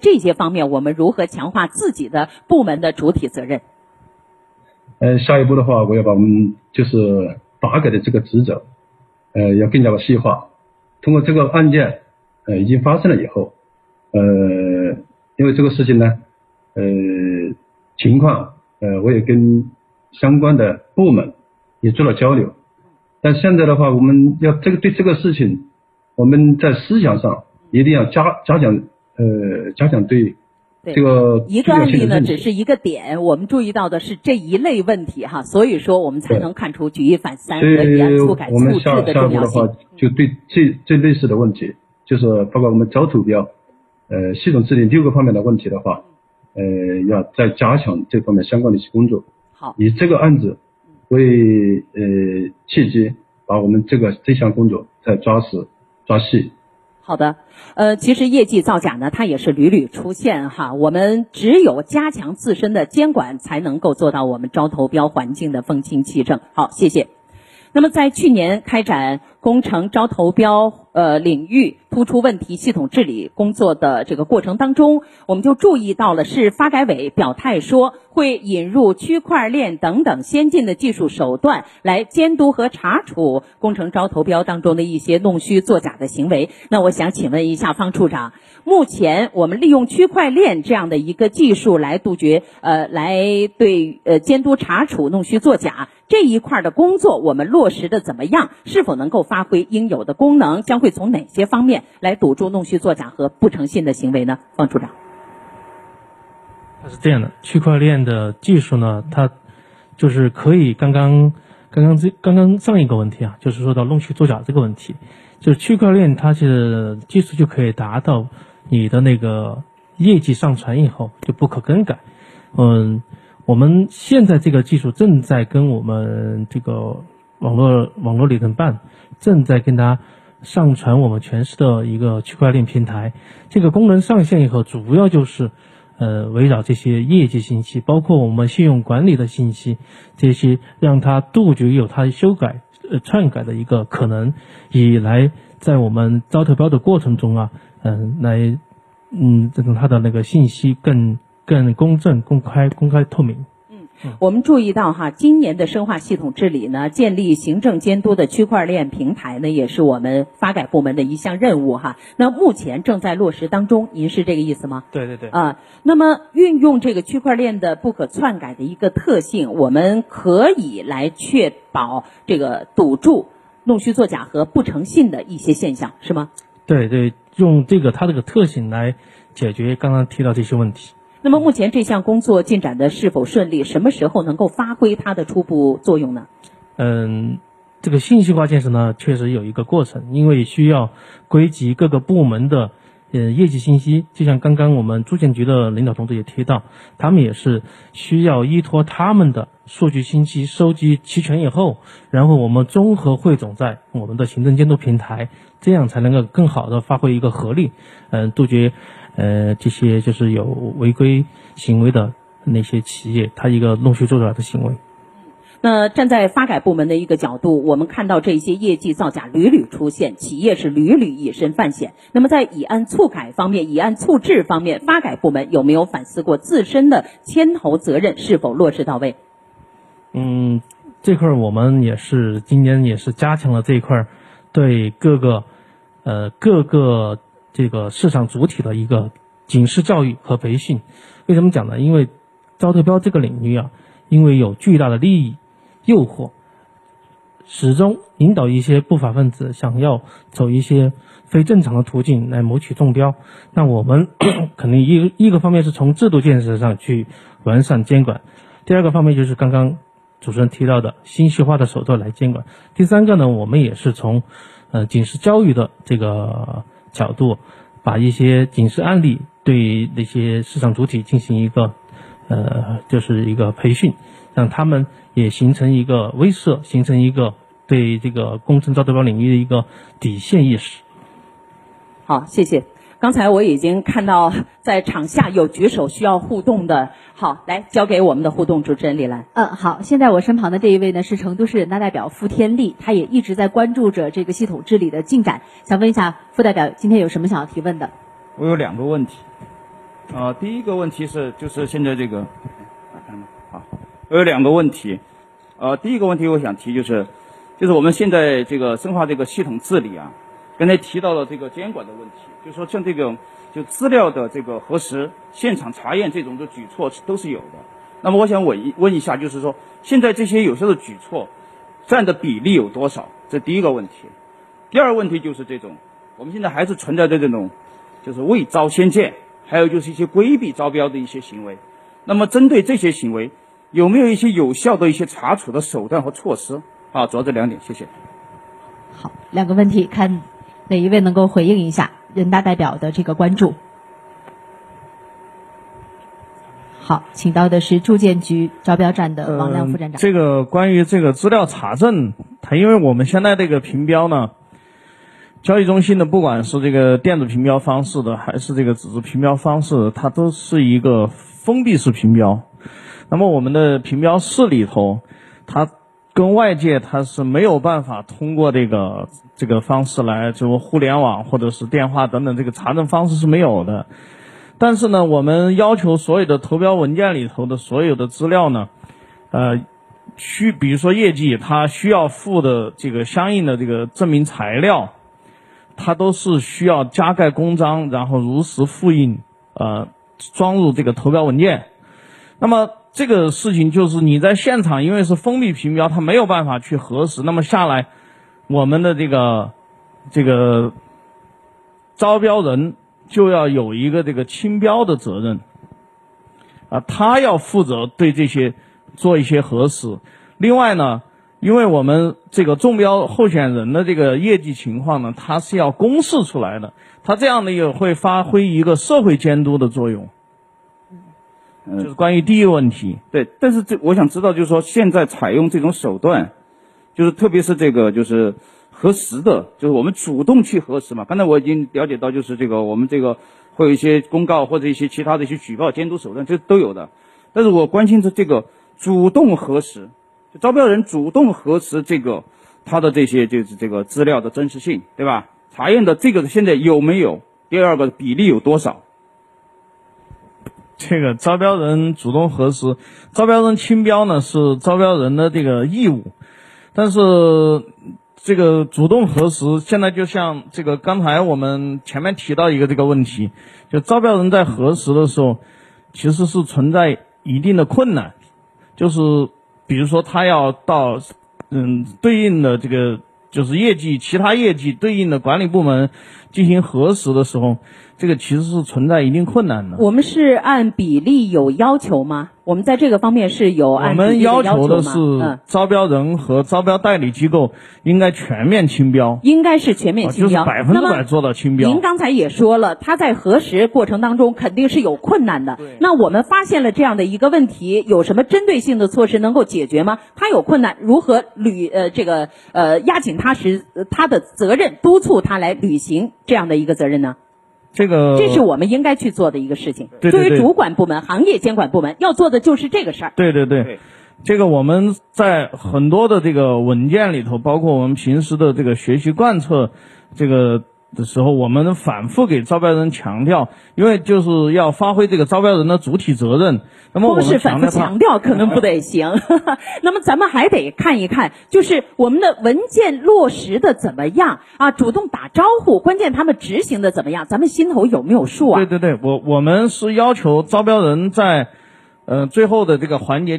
这些方面我们如何强化自己的部门的主体责任？呃，下一步的话，我要把我们就是发改的这个职责，呃，要更加的细化。通过这个案件，呃，已经发生了以后，呃，因为这个事情呢，呃，情况，呃，我也跟相关的部门也做了交流。但现在的话，我们要这个对这个事情，我们在思想上一定要加加强，呃，加强对。这个一个案例呢，只是一个点。我们注意到的是这一类问题哈，所以说我们才能看出举一反三和以案促改促治的重要性。就对这这类似的问题，就是包括我们招投标，呃，系统治理六个方面的问题的话，呃，要再加强这方面相关的一些工作。好，以这个案子为呃契机，把我们这个这项工作再抓实抓细。好的，呃，其实业绩造假呢，它也是屡屡出现哈。我们只有加强自身的监管，才能够做到我们招投标环境的风清气正。好，谢谢。那么在去年开展工程招投标呃领域。突出问题系统治理工作的这个过程当中，我们就注意到了，市发改委表态说会引入区块链等等先进的技术手段来监督和查处工程招投标当中的一些弄虚作假的行为。那我想请问一下方处长，目前我们利用区块链这样的一个技术来杜绝呃来对呃监督查处弄虚作假这一块的工作，我们落实的怎么样？是否能够发挥应有的功能？将会从哪些方面？来堵住弄虚作假和不诚信的行为呢？方处长，它是这样的，区块链的技术呢，它就是可以刚刚刚刚这刚刚上一个问题啊，就是说到弄虚作假这个问题，就是区块链它是技术就可以达到你的那个业绩上传以后就不可更改。嗯，我们现在这个技术正在跟我们这个网络网络理论办正在跟他。上传我们全市的一个区块链平台，这个功能上线以后，主要就是，呃，围绕这些业绩信息，包括我们信用管理的信息，这些让它杜绝有它修改、呃篡改的一个可能，以来在我们招投标的过程中啊，嗯，来，嗯，这种它的那个信息更更公正、公开、公开透明。我们注意到哈，今年的深化系统治理呢，建立行政监督的区块链平台呢，也是我们发改部门的一项任务哈。那目前正在落实当中，您是这个意思吗？对对对。啊，那么运用这个区块链的不可篡改的一个特性，我们可以来确保这个堵住弄虚作假和不诚信的一些现象，是吗？对对，用这个它这个特性来解决刚刚提到这些问题。那么目前这项工作进展的是否顺利？什么时候能够发挥它的初步作用呢？嗯，这个信息化建设呢，确实有一个过程，因为需要归集各个部门的呃业绩信息。就像刚刚我们住建局的领导同志也提到，他们也是需要依托他们的数据信息收集齐全以后，然后我们综合汇总在我们的行政监督平台，这样才能够更好的发挥一个合力，嗯，杜绝。呃，这些就是有违规行为的那些企业，他一个弄虚作假的行为。那站在发改部门的一个角度，我们看到这些业绩造假屡屡出现，企业是屡屡以身犯险。那么在以案促改方面、以案促治方面，发改部门有没有反思过自身的牵头责任是否落实到位？嗯，这块我们也是今年也是加强了这一块，对各个呃各个。这个市场主体的一个警示教育和培训，为什么讲呢？因为招投标这个领域啊，因为有巨大的利益诱惑，始终引导一些不法分子想要走一些非正常的途径来谋取中标。那我们 肯定一一个方面是从制度建设上去完善监管，第二个方面就是刚刚主持人提到的信息化的手段来监管。第三个呢，我们也是从呃警示教育的这个。角度，把一些警示案例对那些市场主体进行一个，呃，就是一个培训，让他们也形成一个威慑，形成一个对这个工程招投标领域的一个底线意识。好，谢谢。刚才我已经看到在场下有举手需要互动的，好，来交给我们的互动主持人李兰。嗯，好，现在我身旁的这一位呢是成都市人大代表付天利，他也一直在关注着这个系统治理的进展，想问一下付代表，今天有什么想要提问的？我有两个问题，啊，第一个问题是，就是现在这个，好，我有两个问题，呃，第一个问题我想提就是，就是我们现在这个深化这个系统治理啊，刚才提到了这个监管的问题，就是说像这种就资料的这个核实、现场查验这种的举措是都是有的。那么我想问一问一下，就是说现在这些有效的举措占的比例有多少？这第一个问题。第二个问题就是这种，我们现在还是存在着这种，就是未招先建。还有就是一些规避招标的一些行为，那么针对这些行为，有没有一些有效的一些查处的手段和措施？啊，主要这两点，谢谢。好，两个问题，看哪一位能够回应一下人大代表的这个关注。好，请到的是住建局招标站的王亮副站长。这个关于这个资料查证，它因为我们现在这个评标呢。交易中心的，不管是这个电子评标方式的，还是这个纸质评标方式，它都是一个封闭式评标。那么我们的评标室里头，它跟外界它是没有办法通过这个这个方式来，就互联网或者是电话等等这个查证方式是没有的。但是呢，我们要求所有的投标文件里头的所有的资料呢，呃，需比如说业绩，它需要附的这个相应的这个证明材料。它都是需要加盖公章，然后如实复印，呃，装入这个投标文件。那么这个事情就是你在现场，因为是封闭评标，他没有办法去核实。那么下来，我们的这个这个招标人就要有一个这个清标的责任，啊，他要负责对这些做一些核实。另外呢。因为我们这个中标候选人的这个业绩情况呢，他是要公示出来的，他这样的也会发挥一个社会监督的作用。嗯，就是关于第一个问题。对，但是这我想知道，就是说现在采用这种手段，就是特别是这个就是核实的，就是我们主动去核实嘛。刚才我已经了解到，就是这个我们这个会有一些公告或者一些其他的一些举报监督手段，这都有的。但是我关心的这个主动核实。招标人主动核实这个他的这些就是这个资料的真实性，对吧？查验的这个现在有没有？第二个比例有多少？这个招标人主动核实，招标人清标呢是招标人的这个义务，但是这个主动核实现在就像这个刚才我们前面提到一个这个问题，就招标人在核实的时候，其实是存在一定的困难，就是。比如说，他要到，嗯，对应的这个就是业绩，其他业绩对应的管理部门进行核实的时候。这个其实是存在一定困难的。我们是按比例有要求吗？我们在这个方面是有按比例要求的是招标人和招标代理机构应该全面清标。应该是全面清标，百分之百做到清标。您刚才也说了，他在核实过程当中肯定是有困难的。那我们发现了这样的一个问题，有什么针对性的措施能够解决吗？他有困难，如何履呃这个呃压紧他时他的责任，督促他来履行这样的一个责任呢？这个这是我们应该去做的一个事情。对作为主管部门、行业监管部门要做的就是这个事儿。对对对，这个我们在很多的这个文件里头，包括我们平时的这个学习贯彻，这个。的时候，我们反复给招标人强调，因为就是要发挥这个招标人的主体责任。那么我们反复强调可能不得行。那么咱们还得看一看，就是我们的文件落实的怎么样啊？主动打招呼，关键他们执行的怎么样？咱们心头有没有数啊？对对对，我我们是要求招标人在，呃，最后的这个环节就。